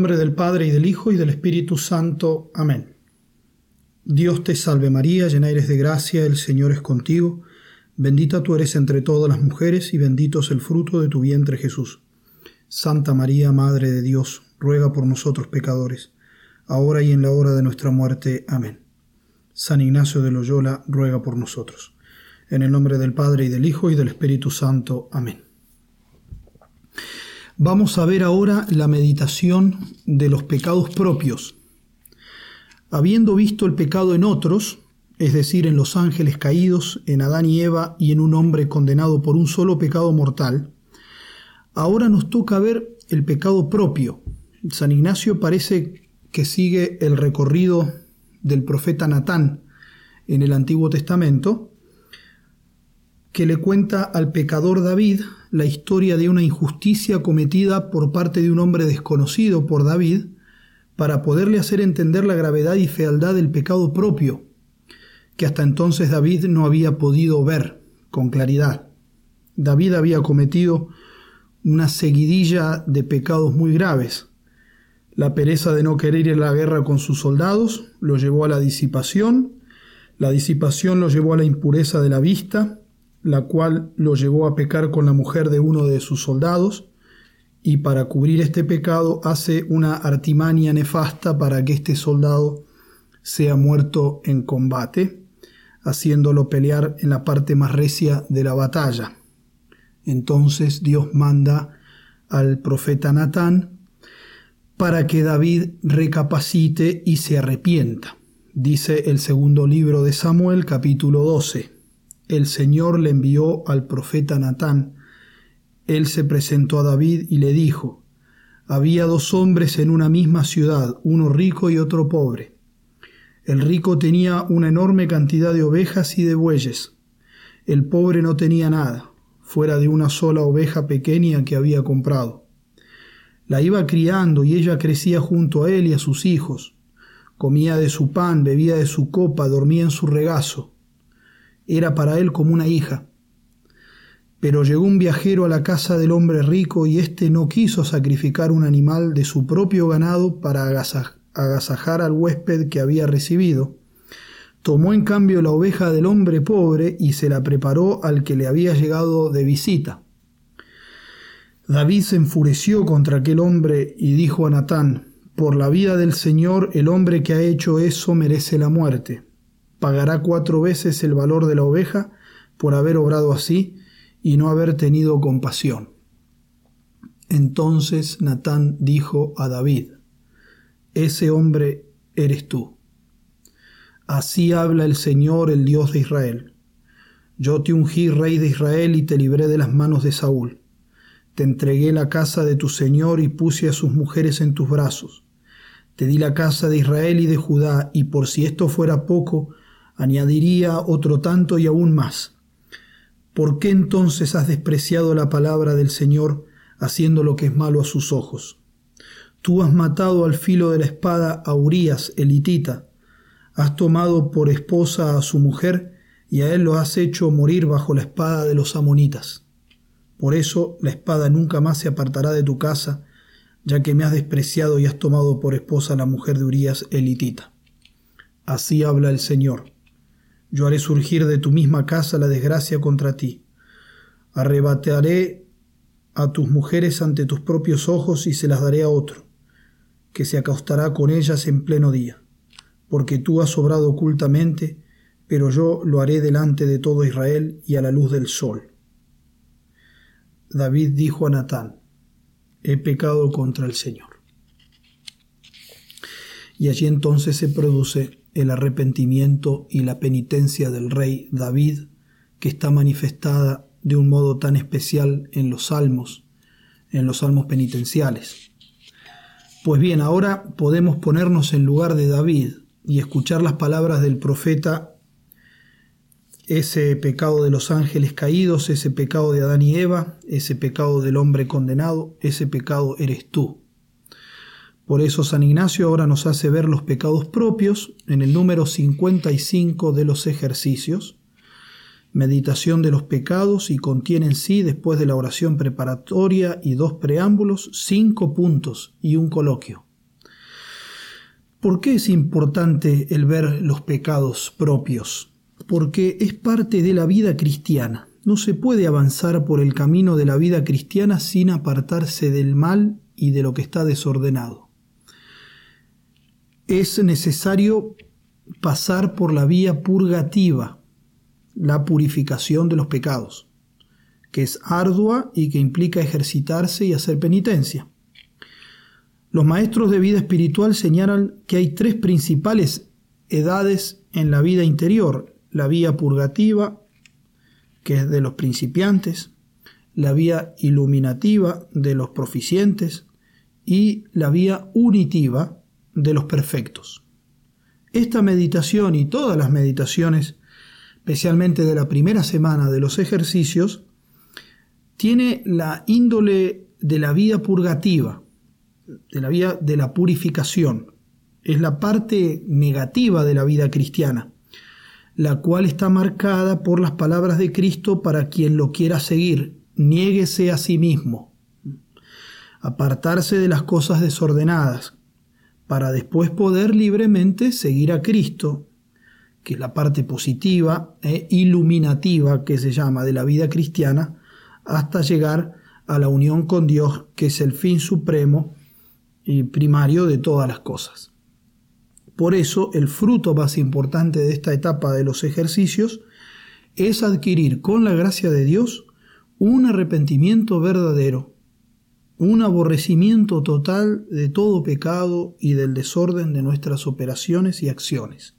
nombre del Padre y del Hijo y del Espíritu Santo. Amén. Dios te salve María, llena eres de gracia, el Señor es contigo, bendita tú eres entre todas las mujeres y bendito es el fruto de tu vientre Jesús. Santa María, Madre de Dios, ruega por nosotros pecadores, ahora y en la hora de nuestra muerte. Amén. San Ignacio de Loyola, ruega por nosotros. En el nombre del Padre y del Hijo y del Espíritu Santo. Amén. Vamos a ver ahora la meditación de los pecados propios. Habiendo visto el pecado en otros, es decir, en los ángeles caídos, en Adán y Eva y en un hombre condenado por un solo pecado mortal, ahora nos toca ver el pecado propio. San Ignacio parece que sigue el recorrido del profeta Natán en el Antiguo Testamento, que le cuenta al pecador David la historia de una injusticia cometida por parte de un hombre desconocido por David, para poderle hacer entender la gravedad y fealdad del pecado propio, que hasta entonces David no había podido ver con claridad. David había cometido una seguidilla de pecados muy graves. La pereza de no querer ir a la guerra con sus soldados lo llevó a la disipación, la disipación lo llevó a la impureza de la vista, la cual lo llevó a pecar con la mujer de uno de sus soldados, y para cubrir este pecado hace una artimaña nefasta para que este soldado sea muerto en combate, haciéndolo pelear en la parte más recia de la batalla. Entonces Dios manda al profeta Natán para que David recapacite y se arrepienta. Dice el segundo libro de Samuel capítulo 12 el Señor le envió al profeta Natán. Él se presentó a David y le dijo, había dos hombres en una misma ciudad, uno rico y otro pobre. El rico tenía una enorme cantidad de ovejas y de bueyes. El pobre no tenía nada, fuera de una sola oveja pequeña que había comprado. La iba criando y ella crecía junto a él y a sus hijos. Comía de su pan, bebía de su copa, dormía en su regazo era para él como una hija. Pero llegó un viajero a la casa del hombre rico y éste no quiso sacrificar un animal de su propio ganado para agasajar al huésped que había recibido. Tomó en cambio la oveja del hombre pobre y se la preparó al que le había llegado de visita. David se enfureció contra aquel hombre y dijo a Natán, Por la vida del Señor el hombre que ha hecho eso merece la muerte pagará cuatro veces el valor de la oveja por haber obrado así y no haber tenido compasión. Entonces Natán dijo a David, Ese hombre eres tú. Así habla el Señor, el Dios de Israel. Yo te ungí rey de Israel y te libré de las manos de Saúl. Te entregué la casa de tu Señor y puse a sus mujeres en tus brazos. Te di la casa de Israel y de Judá, y por si esto fuera poco, añadiría otro tanto y aún más. ¿Por qué entonces has despreciado la palabra del Señor haciendo lo que es malo a sus ojos? Tú has matado al filo de la espada a Urías, elitita, has tomado por esposa a su mujer y a él lo has hecho morir bajo la espada de los amonitas. Por eso la espada nunca más se apartará de tu casa, ya que me has despreciado y has tomado por esposa a la mujer de Urías, elitita. Así habla el Señor yo haré surgir de tu misma casa la desgracia contra ti. Arrebataré a tus mujeres ante tus propios ojos y se las daré a otro, que se acostará con ellas en pleno día, porque tú has obrado ocultamente, pero yo lo haré delante de todo Israel y a la luz del sol. David dijo a Natán, he pecado contra el Señor. Y allí entonces se produce el arrepentimiento y la penitencia del rey David, que está manifestada de un modo tan especial en los salmos, en los salmos penitenciales. Pues bien, ahora podemos ponernos en lugar de David y escuchar las palabras del profeta, ese pecado de los ángeles caídos, ese pecado de Adán y Eva, ese pecado del hombre condenado, ese pecado eres tú. Por eso San Ignacio ahora nos hace ver los pecados propios en el número 55 de los ejercicios, meditación de los pecados y contiene en sí, después de la oración preparatoria y dos preámbulos, cinco puntos y un coloquio. ¿Por qué es importante el ver los pecados propios? Porque es parte de la vida cristiana. No se puede avanzar por el camino de la vida cristiana sin apartarse del mal y de lo que está desordenado. Es necesario pasar por la vía purgativa, la purificación de los pecados, que es ardua y que implica ejercitarse y hacer penitencia. Los maestros de vida espiritual señalan que hay tres principales edades en la vida interior, la vía purgativa, que es de los principiantes, la vía iluminativa de los proficientes y la vía unitiva de los perfectos. Esta meditación y todas las meditaciones, especialmente de la primera semana de los ejercicios, tiene la índole de la vida purgativa, de la vía de la purificación. Es la parte negativa de la vida cristiana, la cual está marcada por las palabras de Cristo para quien lo quiera seguir. Niéguese a sí mismo. Apartarse de las cosas desordenadas, para después poder libremente seguir a Cristo, que es la parte positiva e iluminativa que se llama de la vida cristiana, hasta llegar a la unión con Dios, que es el fin supremo y primario de todas las cosas. Por eso el fruto más importante de esta etapa de los ejercicios es adquirir con la gracia de Dios un arrepentimiento verdadero, un aborrecimiento total de todo pecado y del desorden de nuestras operaciones y acciones,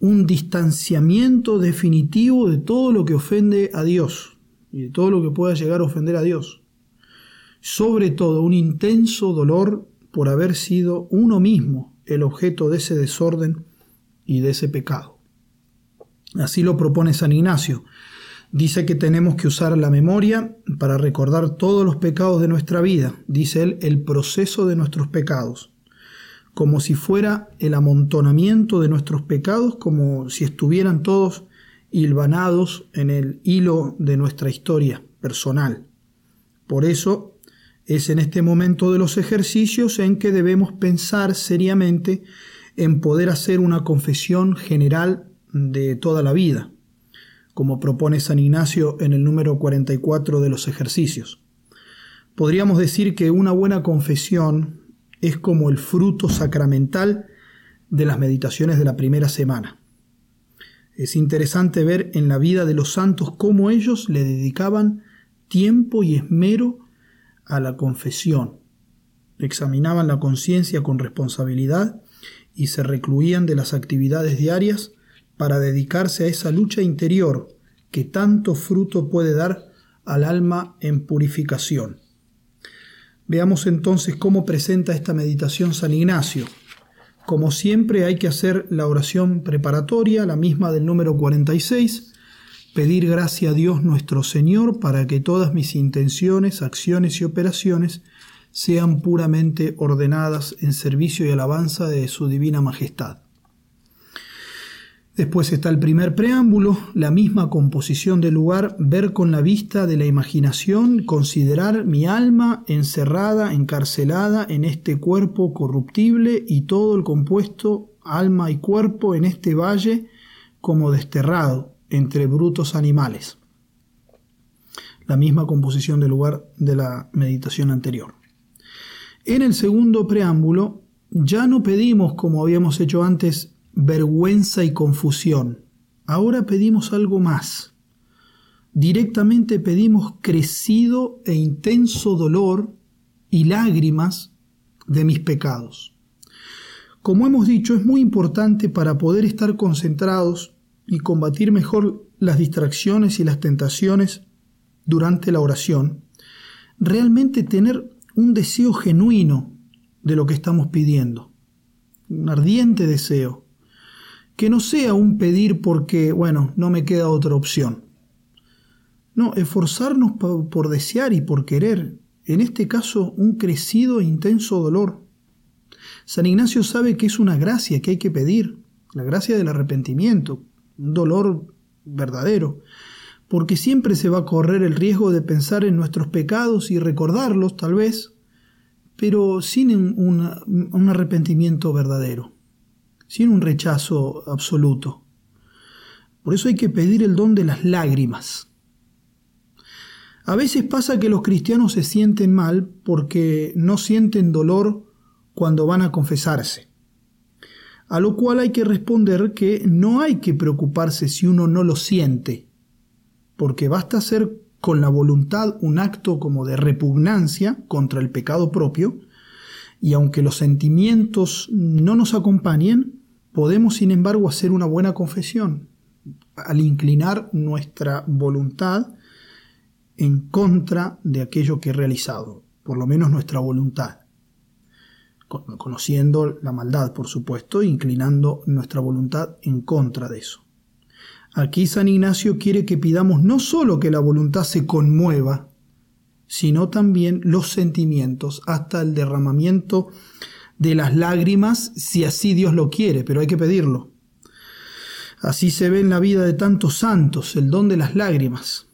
un distanciamiento definitivo de todo lo que ofende a Dios y de todo lo que pueda llegar a ofender a Dios, sobre todo un intenso dolor por haber sido uno mismo el objeto de ese desorden y de ese pecado. Así lo propone San Ignacio. Dice que tenemos que usar la memoria para recordar todos los pecados de nuestra vida, dice él, el proceso de nuestros pecados, como si fuera el amontonamiento de nuestros pecados, como si estuvieran todos hilvanados en el hilo de nuestra historia personal. Por eso es en este momento de los ejercicios en que debemos pensar seriamente en poder hacer una confesión general de toda la vida, como propone San Ignacio en el número 44 de los ejercicios. Podríamos decir que una buena confesión es como el fruto sacramental de las meditaciones de la primera semana. Es interesante ver en la vida de los santos cómo ellos le dedicaban tiempo y esmero a la confesión, examinaban la conciencia con responsabilidad y se recluían de las actividades diarias para dedicarse a esa lucha interior que tanto fruto puede dar al alma en purificación. Veamos entonces cómo presenta esta meditación San Ignacio. Como siempre hay que hacer la oración preparatoria, la misma del número 46, pedir gracia a Dios nuestro Señor para que todas mis intenciones, acciones y operaciones sean puramente ordenadas en servicio y alabanza de su divina majestad. Después está el primer preámbulo, la misma composición del lugar, ver con la vista de la imaginación, considerar mi alma encerrada, encarcelada en este cuerpo corruptible y todo el compuesto, alma y cuerpo, en este valle como desterrado, entre brutos animales. La misma composición del lugar de la meditación anterior. En el segundo preámbulo ya no pedimos, como habíamos hecho antes, vergüenza y confusión. Ahora pedimos algo más. Directamente pedimos crecido e intenso dolor y lágrimas de mis pecados. Como hemos dicho, es muy importante para poder estar concentrados y combatir mejor las distracciones y las tentaciones durante la oración, realmente tener un deseo genuino de lo que estamos pidiendo, un ardiente deseo, que no sea un pedir porque, bueno, no me queda otra opción. No, esforzarnos por, desear y por querer, en este caso un crecido e intenso dolor. San Ignacio sabe que es una gracia que hay que pedir, la gracia del arrepentimiento, un dolor verdadero, porque siempre se va a correr el riesgo de pensar en nuestros pecados y recordarlos tal vez, pero sin un arrepentimiento verdadero, sin un rechazo absoluto. Por eso hay que pedir el don de las lágrimas. A veces pasa que los cristianos se sienten mal porque no sienten dolor cuando van a confesarse. A lo cual hay que responder que no hay que preocuparse si uno no lo siente, porque basta hacer con la voluntad un acto como de repugnancia contra el pecado propio, y aunque los sentimientos no nos acompañen, podemos sin embargo hacer una buena confesión al inclinar nuestra voluntad en contra de aquello que he realizado, por lo menos nuestra voluntad, conociendo la maldad, por supuesto, inclinando nuestra voluntad en contra de eso. Aquí San Ignacio quiere que pidamos no solo que la voluntad se conmueva, sino también los sentimientos, hasta el derramamiento de las lágrimas, si así Dios lo quiere, pero hay que pedirlo. Así se ve en la vida de tantos santos el don de las lágrimas.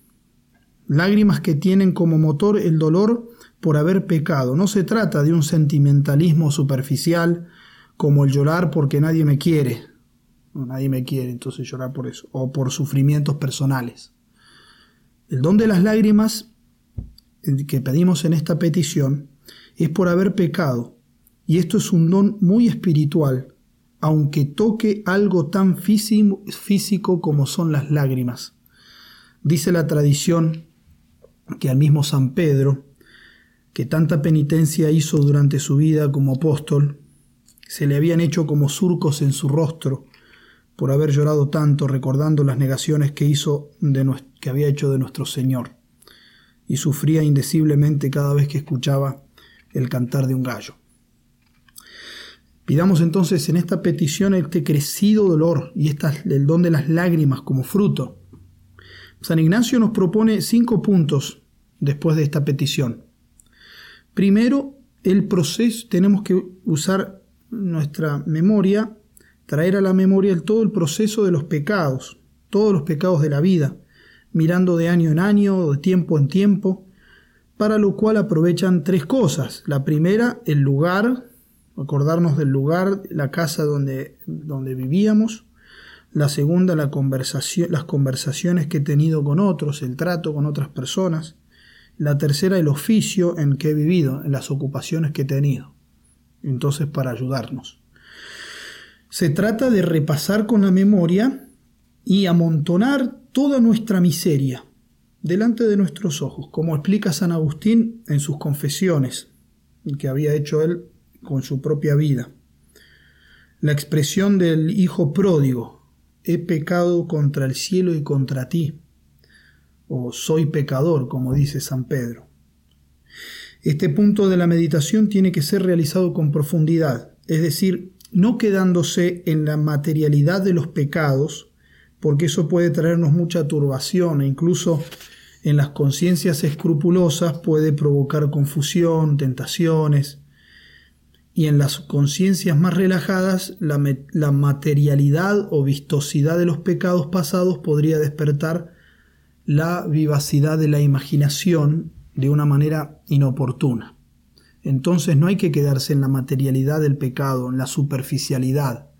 Lágrimas que tienen como motor el dolor por haber pecado. No se trata de un sentimentalismo superficial como el llorar porque nadie me quiere. nadie me quiere, entonces llorar por eso. O por sufrimientos personales. El don de las lágrimas que pedimos en esta petición es por haber pecado. Y esto es un don muy espiritual, aunque toque algo tan físico como son las lágrimas. Dice la tradición que al mismo San Pedro, que tanta penitencia hizo durante su vida como apóstol, se le habían hecho como surcos en su rostro por haber llorado tanto recordando las negaciones que hizo de que había hecho de nuestro Señor, y sufría indeciblemente cada vez que escuchaba el cantar de un gallo. Pidamos entonces en esta petición este crecido dolor y el don de las lágrimas como fruto San Ignacio nos propone cinco puntos después de esta petición. Primero, el proceso, tenemos que usar nuestra memoria, traer a la memoria todo el proceso de los pecados, todos los pecados de la vida, mirando de año en año, de tiempo en tiempo, para lo cual aprovechan tres cosas. La primera, el lugar, acordarnos del lugar, la casa donde, donde vivíamos la segunda las conversaciones que he tenido con otros, el trato con otras personas, la tercera el oficio en que he vivido, en las ocupaciones que he tenido. Entonces, para ayudarnos. Se trata de repasar con la memoria y amontonar toda nuestra miseria delante de nuestros ojos, como explica San Agustín en sus confesiones que había hecho él con su propia vida. La expresión del hijo pródigo, he pecado contra el cielo y contra ti, o soy pecador, como dice San Pedro. Este punto de la meditación tiene que ser realizado con profundidad, es decir, no quedándose en la materialidad de los pecados, porque eso puede traernos mucha turbación e incluso en las conciencias escrupulosas puede provocar confusión, tentaciones, y en las conciencias más relajadas la, materialidad o vistosidad de los pecados pasados podría despertar la vivacidad de la imaginación de una manera inoportuna. Entonces no hay que quedarse en la materialidad del pecado, en la superficialidad,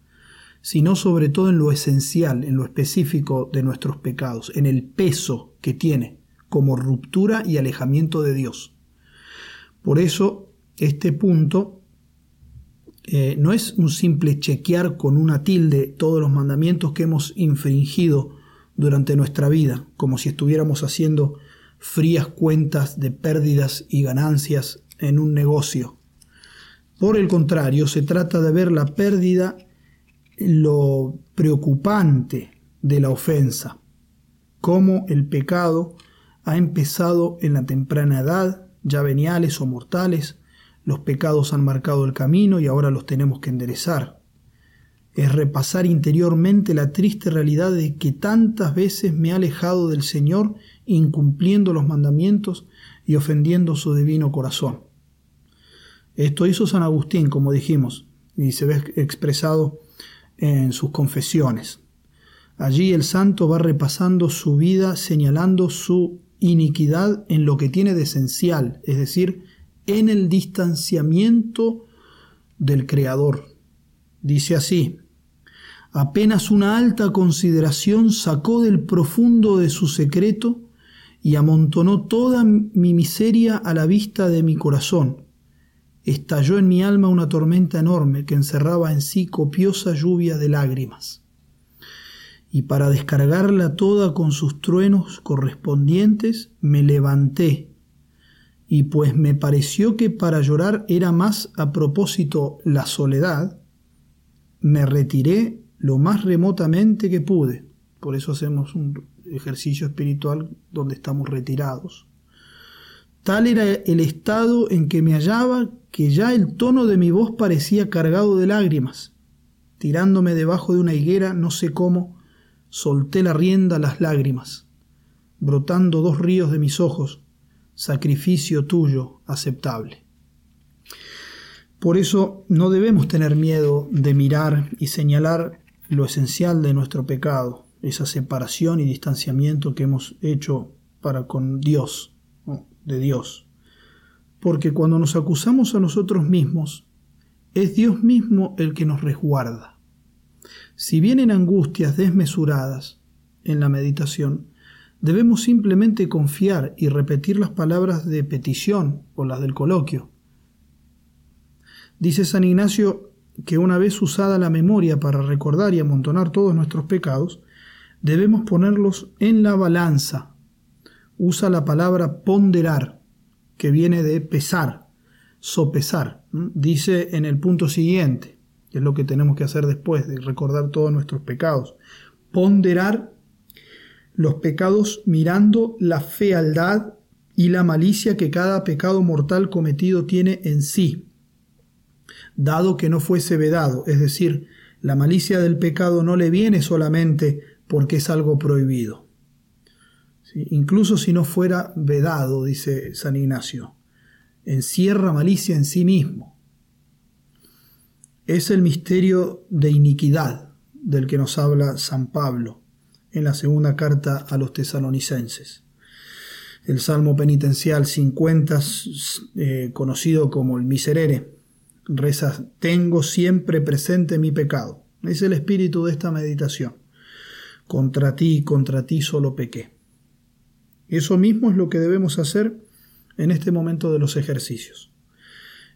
sino sobre todo en lo esencial, en lo específico de nuestros pecados, en el peso que tiene como ruptura y alejamiento de Dios. Por eso, este punto eh, no es un simple chequear con una tilde todos los mandamientos que hemos infringido durante nuestra vida, como si estuviéramos haciendo frías cuentas de pérdidas y ganancias en un negocio. Por el contrario, se trata de ver la pérdida, lo preocupante de la ofensa, cómo el pecado ha empezado en la temprana edad, ya veniales o mortales, los pecados han marcado el camino y ahora los tenemos que enderezar. Es repasar interiormente la triste realidad de que tantas veces me he alejado del Señor incumpliendo los mandamientos y ofendiendo su divino corazón. Esto hizo San Agustín, como dijimos, y se ve expresado en sus confesiones. Allí el santo va repasando su vida señalando su iniquidad en lo que tiene de esencial, es decir, en el distanciamiento del Creador. Dice así, apenas una alta consideración sacó del profundo de su secreto y amontonó toda mi miseria a la vista de mi corazón. Estalló en mi alma una tormenta enorme que encerraba en sí copiosa lluvia de lágrimas. Y para descargarla toda con sus truenos correspondientes, me levanté, y pues me pareció que para llorar era más a propósito la soledad, me retiré lo más remotamente que pude. Por eso hacemos un ejercicio espiritual donde estamos retirados. Tal era el estado en que me hallaba que ya el tono de mi voz parecía cargado de lágrimas. Tirándome debajo de una higuera, no sé cómo, solté la rienda a las lágrimas, brotando dos ríos de mis ojos, sacrificio tuyo aceptable. Por eso no debemos tener miedo de mirar y señalar lo esencial de nuestro pecado, esa separación y distanciamiento que hemos hecho para con Dios, de Dios. Porque cuando nos acusamos a nosotros mismos, es Dios mismo el que nos resguarda. Si vienen angustias desmesuradas en la meditación, debemos simplemente confiar y repetir las palabras de petición o las del coloquio. Dice San Ignacio que una vez usada la memoria para recordar y amontonar todos nuestros pecados, debemos ponerlos en la balanza. Usa la palabra ponderar, que viene de pesar, sopesar. Dice en el punto siguiente, que es lo que tenemos que hacer después de recordar todos nuestros pecados. Ponderar los pecados mirando la fealdad y la malicia que cada pecado mortal cometido tiene en sí, dado que no fuese vedado, es decir, la malicia del pecado no le viene solamente porque es algo prohibido. Incluso si no fuera vedado, dice San Ignacio, encierra malicia en sí mismo. Es el misterio de iniquidad del que nos habla San Pablo en la segunda carta a los tesalonicenses. El Salmo penitencial 50, eh, conocido como el Miserere, reza, tengo siempre presente mi pecado. Es el espíritu de esta meditación. Contra ti, contra ti solo pequé. Eso mismo es lo que debemos hacer en este momento de los ejercicios.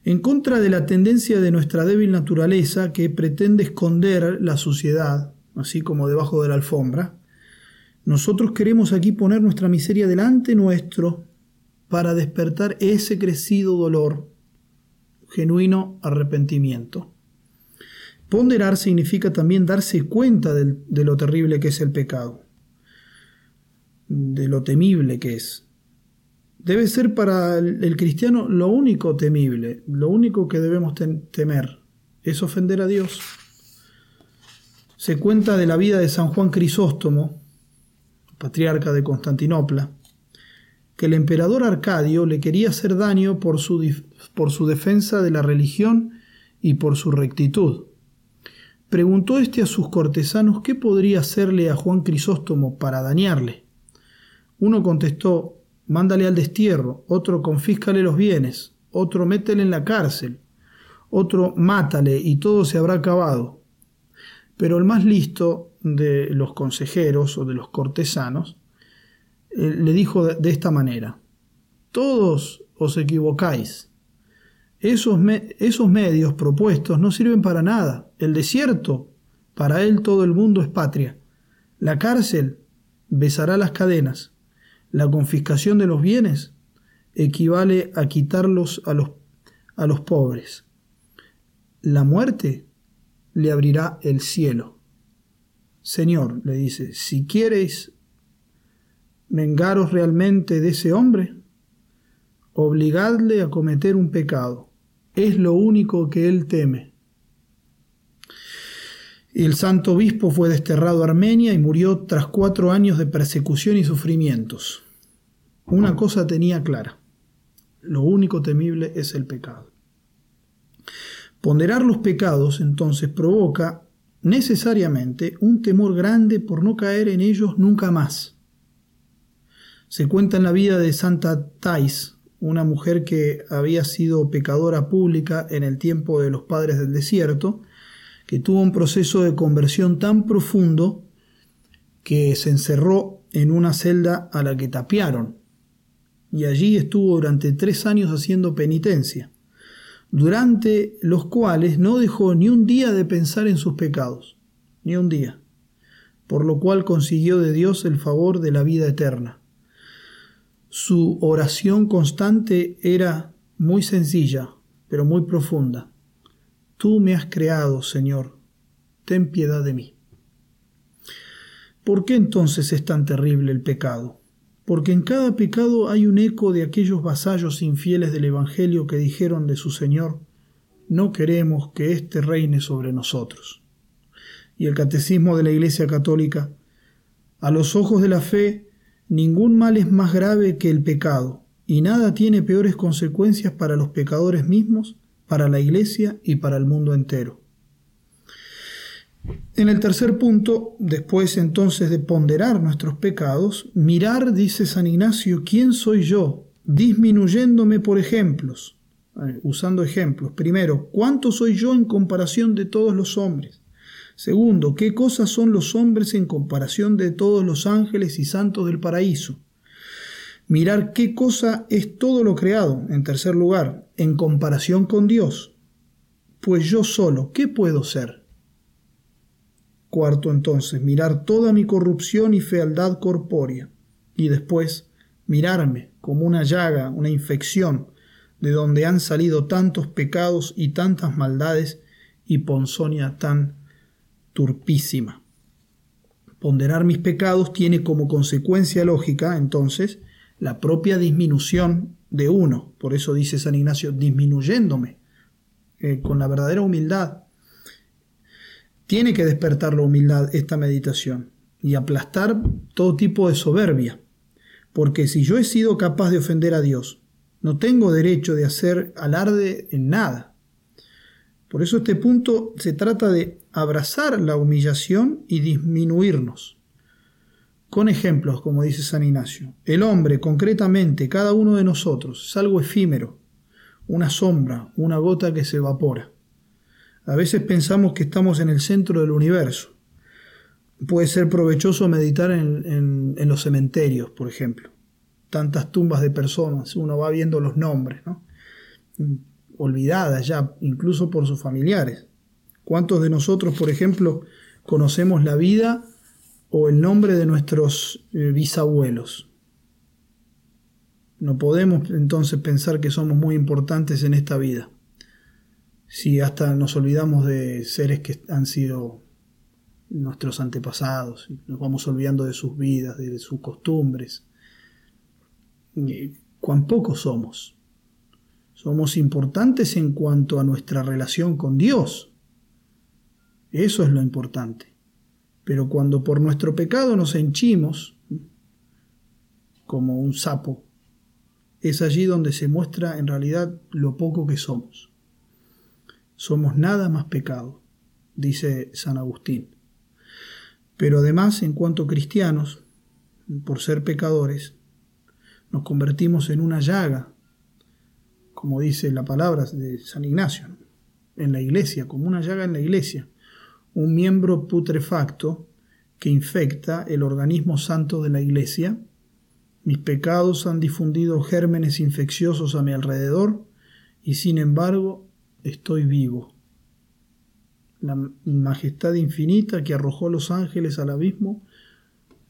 En contra de la tendencia de nuestra débil naturaleza que pretende esconder la suciedad, así como debajo de la alfombra, nosotros queremos aquí poner nuestra miseria delante nuestro para despertar ese crecido dolor, genuino arrepentimiento. Ponderar significa también darse cuenta de lo terrible que es el pecado, de lo temible que es. Debe ser para el cristiano lo único temible, lo único que debemos temer, es ofender a Dios. Se cuenta de la vida de San Juan Crisóstomo, patriarca de Constantinopla, que el emperador Arcadio le quería hacer daño por su, por su defensa de la religión y por su rectitud. Preguntó éste a sus cortesanos qué podría hacerle a Juan Crisóstomo para dañarle. Uno contestó, mándale al destierro, otro confíscale los bienes, otro métele en la cárcel, otro mátale y todo se habrá acabado. Pero el más listo de los consejeros o de los cortesanos eh, le dijo de, esta manera, todos os equivocáis, esos, esos medios propuestos no sirven para nada. El desierto, para él todo el mundo es patria. La cárcel besará las cadenas. La confiscación de los bienes equivale a quitarlos a los, a los pobres. La muerte le abrirá el cielo. Señor, le dice, si quieres vengaros realmente de ese hombre, obligadle a cometer un pecado. Es lo único que él teme. El santo obispo fue desterrado a Armenia y murió tras cuatro años de persecución y sufrimientos. Una cosa tenía clara, lo único temible es el pecado. Ponderar los pecados entonces provoca necesariamente un temor grande por no caer en ellos nunca más. Se cuenta en la vida de Santa Thais, una mujer que había sido pecadora pública en el tiempo de los padres del desierto, que tuvo un proceso de conversión tan profundo que se encerró en una celda a la que tapiaron, y allí estuvo durante tres años haciendo penitencia, durante los cuales no dejó ni un día de pensar en sus pecados, ni un día, por lo cual consiguió de Dios el favor de la vida eterna. Su oración constante era muy sencilla, pero muy profunda. Tú me has creado, Señor, ten piedad de mí. ¿Por qué entonces es tan terrible el pecado? Porque en cada pecado hay un eco de aquellos vasallos infieles del Evangelio que dijeron de su Señor, no queremos que éste reine sobre nosotros. Y el Catecismo de la Iglesia Católica, a los ojos de la fe, ningún mal es más grave que el pecado, y nada tiene peores consecuencias para los pecadores mismos, para la Iglesia y para el mundo entero. En el tercer punto, después entonces de ponderar nuestros pecados, mirar, dice San Ignacio, quién soy yo, disminuyéndome por ejemplos, eh, usando ejemplos. Primero, ¿cuánto soy yo en comparación de todos los hombres? Segundo, ¿qué cosas son los hombres en comparación de todos los ángeles y santos del paraíso? Mirar qué cosa es todo lo creado, en tercer lugar, en comparación con Dios. Pues yo solo, ¿qué puedo ser? Cuarto entonces, mirar toda mi corrupción y fealdad corpórea. Y después, mirarme como una llaga, una infección, de donde han salido tantos pecados y tantas maldades y ponzonia tan turpísima. Ponderar mis pecados tiene como consecuencia lógica, entonces, la propia disminución de uno. Por eso dice San Ignacio, disminuyéndome, eh, con la verdadera humildad, tiene que despertar la humildad esta meditación y aplastar todo tipo de soberbia, porque si yo he sido capaz de ofender a Dios, no tengo derecho de hacer alarde en nada. Por eso este punto se trata de abrazar la humillación y disminuirnos. Con ejemplos, como dice San Ignacio, el hombre, concretamente, cada uno de nosotros, es algo efímero, una sombra, una gota que se evapora. A veces pensamos que estamos en el centro del universo. Puede ser provechoso meditar en, los cementerios, por ejemplo. Tantas tumbas de personas, uno va viendo los nombres, ¿no? olvidadas ya, incluso por sus familiares. ¿Cuántos de nosotros, por ejemplo, conocemos la vida o el nombre de nuestros eh, bisabuelos? No podemos entonces pensar que somos muy importantes en esta vida si hasta nos olvidamos de seres que han sido nuestros antepasados, nos vamos olvidando de sus vidas, de sus costumbres. Cuán pocos somos. Somos importantes en cuanto a nuestra relación con Dios. Eso es lo importante. Pero cuando por nuestro pecado nos henchimos, como un sapo, es allí donde se muestra en realidad lo poco que somos somos nada más pecado, dice San Agustín. Pero además, en cuanto cristianos, por ser pecadores, nos convertimos en una llaga, como dice la palabra de San Ignacio, en la iglesia, como una llaga en la iglesia, un miembro putrefacto que infecta el organismo santo de la iglesia. Mis pecados han difundido gérmenes infecciosos a mi alrededor y sin embargo estoy vivo. La majestad infinita que arrojó los ángeles al abismo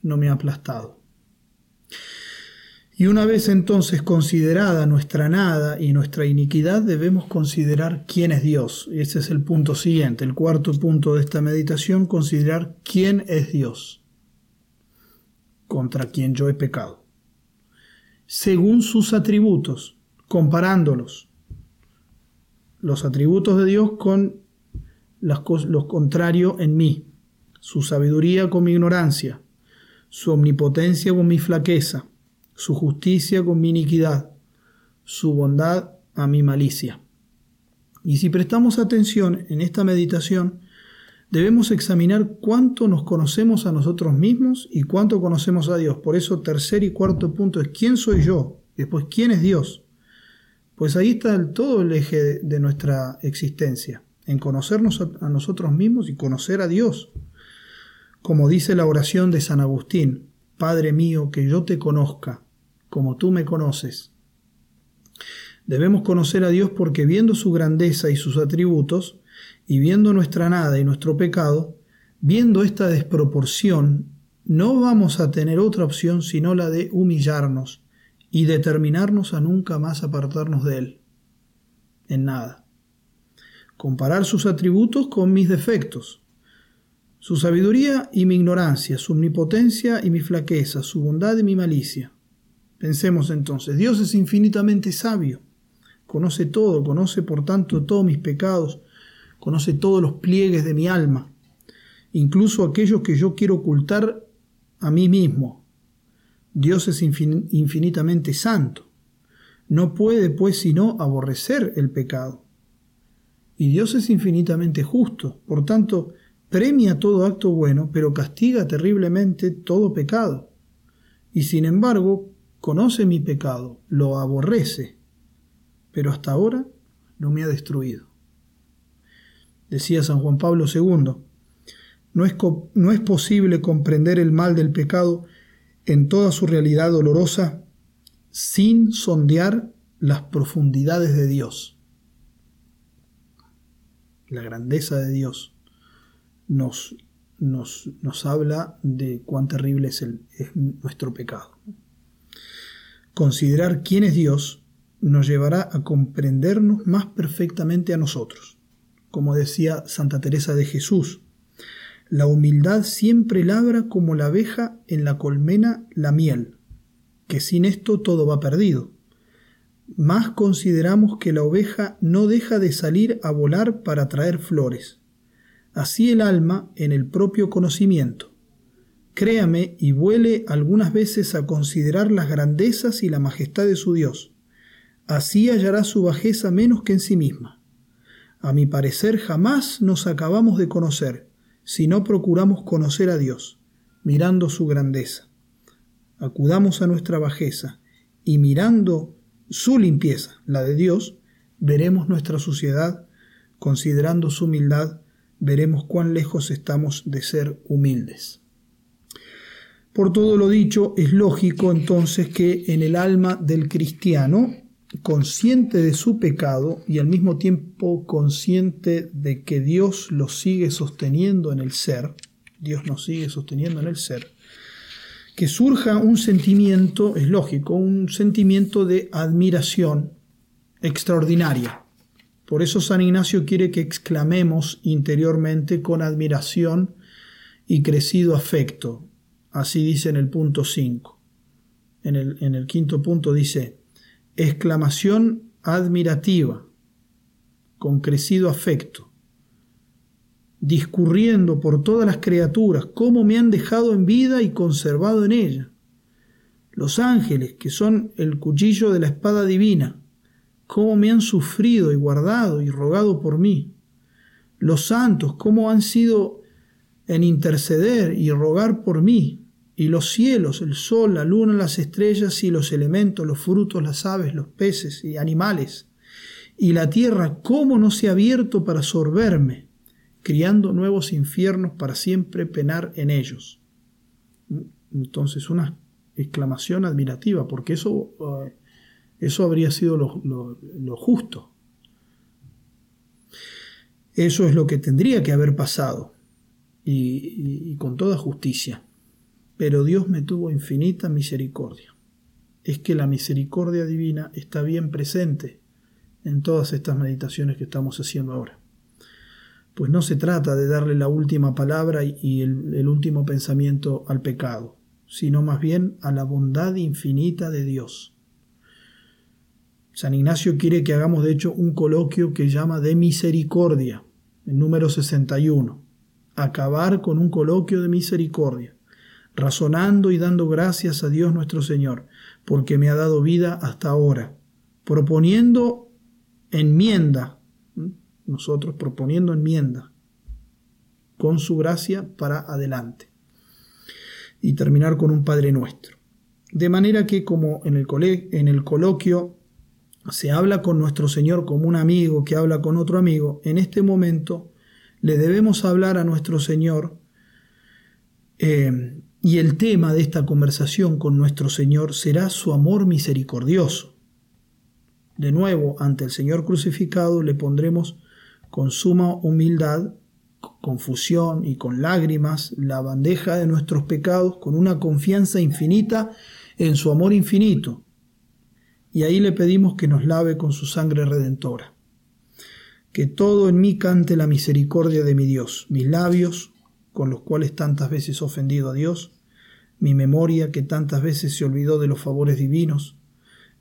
no me ha aplastado. Y una vez entonces considerada nuestra nada y nuestra iniquidad, debemos considerar quién es Dios. Y ese es el punto siguiente, el cuarto punto de esta meditación, considerar quién es Dios, contra quien yo he pecado, según sus atributos, comparándolos los atributos de Dios con las lo contrario en mí, su sabiduría con mi ignorancia, su omnipotencia con mi flaqueza, su justicia con mi iniquidad, su bondad a mi malicia. Y si prestamos atención en esta meditación, debemos examinar cuánto nos conocemos a nosotros mismos y cuánto conocemos a Dios. Por eso tercer y cuarto punto es quién soy yo, después quién es Dios Pues ahí está todo el eje de nuestra existencia, en conocernos a nosotros mismos y conocer a Dios. Como dice la oración de San Agustín, Padre mío, que yo te conozca, como tú me conoces. Debemos conocer a Dios porque viendo su grandeza y sus atributos, y viendo nuestra nada y nuestro pecado, viendo esta desproporción, no vamos a tener otra opción sino la de humillarnos y determinarnos a nunca más apartarnos de Él. En nada. Comparar sus atributos con mis defectos, su sabiduría y mi ignorancia, su omnipotencia y mi flaqueza, su bondad y mi malicia. Pensemos entonces, Dios es infinitamente sabio, conoce todo, conoce por tanto todos mis pecados, conoce todos los pliegues de mi alma, incluso aquellos que yo quiero ocultar a mí mismo. Dios es infinitamente santo. No puede, pues, sino aborrecer el pecado. Y Dios es infinitamente justo. Por tanto, premia todo acto bueno, pero castiga terriblemente todo pecado. Y sin embargo, conoce mi pecado, lo aborrece, pero hasta ahora no me ha destruido. Decía San Juan Pablo II, no es, no es posible comprender el mal del pecado en toda su realidad dolorosa sin sondear las profundidades de Dios. La grandeza de Dios nos, nos, nos habla de cuán terrible es, el, es nuestro pecado. Considerar quién es Dios nos llevará a comprendernos más perfectamente a nosotros. Como decía Santa Teresa de Jesús, la humildad siempre labra como la abeja en la colmena la miel, que sin esto todo va perdido. Más consideramos que la oveja no deja de salir a volar para traer flores, así el alma en el propio conocimiento. Créame y vuele algunas veces a considerar las grandezas y la majestad de su Dios. Así hallará su bajeza menos que en sí misma. A mi parecer jamás nos acabamos de conocer, si no procuramos conocer a Dios, mirando su grandeza. Acudamos a nuestra bajeza y mirando su limpieza, la de Dios, veremos nuestra suciedad, considerando su humildad, veremos cuán lejos estamos de ser humildes. Por todo lo dicho, es lógico entonces que en el alma del cristiano, consciente de su pecado y al mismo tiempo consciente de que Dios lo sigue sosteniendo en el ser, Dios nos sigue sosteniendo en el ser, que surja un sentimiento, es lógico, un sentimiento de admiración extraordinaria por eso San Ignacio quiere que exclamemos interiormente con admiración y crecido afecto. Así dice en el punto 5. En el, en el quinto punto dice, exclamación admirativa, con crecido afecto, discurriendo por todas las criaturas, cómo me han dejado en vida y conservado en ella. Los ángeles, que son el cuchillo de la espada divina, cómo me han sufrido y guardado y rogado por mí. Los santos, cómo han sido en interceder y rogar por mí. Y los cielos, el sol, la luna, las estrellas y los elementos, los frutos, las aves, los peces y animales. Y la tierra, cómo no se ha abierto para sorberme, criando nuevos infiernos para siempre penar en ellos. Entonces, una exclamación admirativa, porque eso eh, eso habría sido lo, justo. Eso es lo que tendría que haber pasado y, y, con toda justicia. Pero Dios me tuvo infinita misericordia. Es que la misericordia divina está bien presente en todas estas meditaciones que estamos haciendo ahora. Pues no se trata de darle la última palabra y el, último pensamiento al pecado, sino más bien a la bondad infinita de Dios San Ignacio quiere que hagamos de hecho un coloquio que llama de misericordia, el número 61. Acabar con un coloquio de misericordia, razonando y dando gracias a Dios nuestro Señor, porque me ha dado vida hasta ahora, proponiendo enmienda, nosotros proponiendo enmienda, con su gracia para adelante. Y terminar con un Padre nuestro. De manera que como en el, en el coloquio se habla con nuestro Señor como un amigo que habla con otro amigo, en este momento le debemos hablar a nuestro Señor eh, y el tema de esta conversación con nuestro Señor será su amor misericordioso. De nuevo, ante el Señor crucificado le pondremos con suma humildad, confusión y con lágrimas la bandeja de nuestros pecados con una confianza infinita en su amor infinito. Y ahí le pedimos que nos lave con su sangre redentora. Que todo en mí cante la misericordia de mi Dios, mis labios, con los cuales tantas veces ofendido a Dios, mi memoria que tantas veces se olvidó de los favores divinos,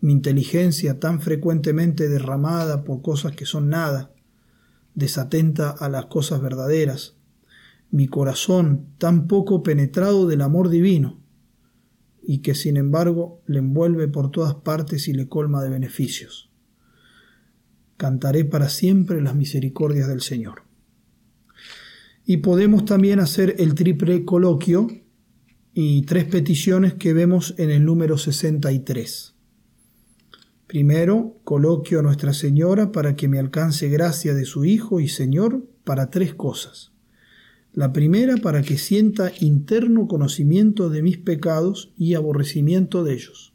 mi inteligencia tan frecuentemente derramada por cosas que son nada, desatenta a las cosas verdaderas, mi corazón tan poco penetrado del amor divino, y que sin embargo le envuelve por todas partes y le colma de beneficios. Cantaré para siempre las misericordias del Señor. Y podemos también hacer el triple coloquio y tres peticiones que vemos en el número 63. Primero, coloquio a Nuestra Señora para que me alcance gracia de su Hijo y Señor para tres cosas. La primera, para que sienta interno conocimiento de mis pecados y aborrecimiento de ellos.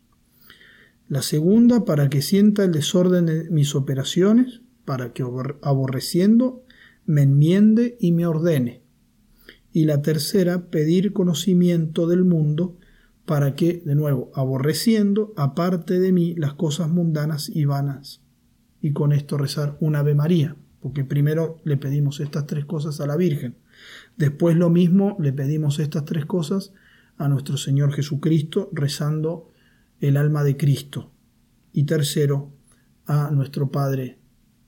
La segunda, para que sienta el desorden de mis operaciones, para que aborreciendo me enmiende y me ordene. Y la tercera, pedir conocimiento del mundo para que, de nuevo, aborreciendo, aparte de mí las cosas mundanas y vanas. Y con esto rezar un Ave María, porque primero le pedimos estas tres cosas a la Virgen. Después lo mismo le pedimos estas tres cosas a nuestro Señor Jesucristo, rezando el alma de Cristo. Y tercero, a nuestro Padre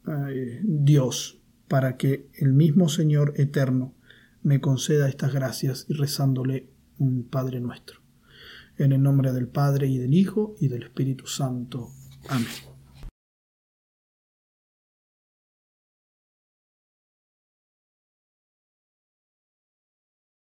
eh, Dios, para que el mismo Señor eterno me conceda estas gracias y rezándole un Padre nuestro. En el nombre del Padre y del Hijo y del Espíritu Santo. Amén.